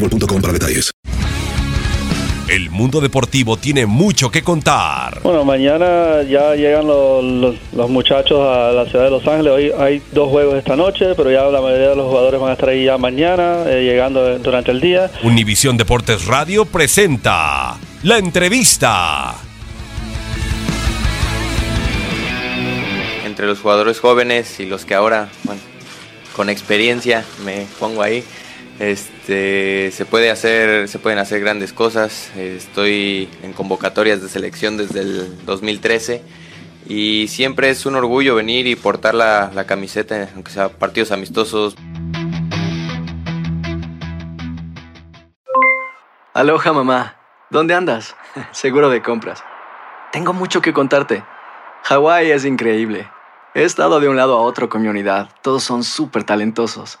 boostmobile.com para detalles. El mundo deportivo tiene mucho que contar. Bueno, mañana ya llegan los, los- los muchachos a la ciudad de Los Ángeles. Hoy hay dos juegos esta noche, pero ya la mayoría de los jugadores van a estar ahí ya mañana, eh, llegando durante el día. Univisión Deportes Radio presenta la entrevista. entre los jugadores jóvenes y los que ahora, bueno, con experiencia me pongo ahí, este, se puede hacer, se pueden hacer grandes cosas. Estoy en convocatorias de selección desde el 2013 y siempre es un orgullo venir y portar la, la camiseta, aunque sea partidos amistosos. Aloha mamá. ¿Dónde andas? Seguro de compras. Tengo mucho que contarte. Hawái es increíble. He estado de un lado a otro con mi unidad. Todos son súper talentosos.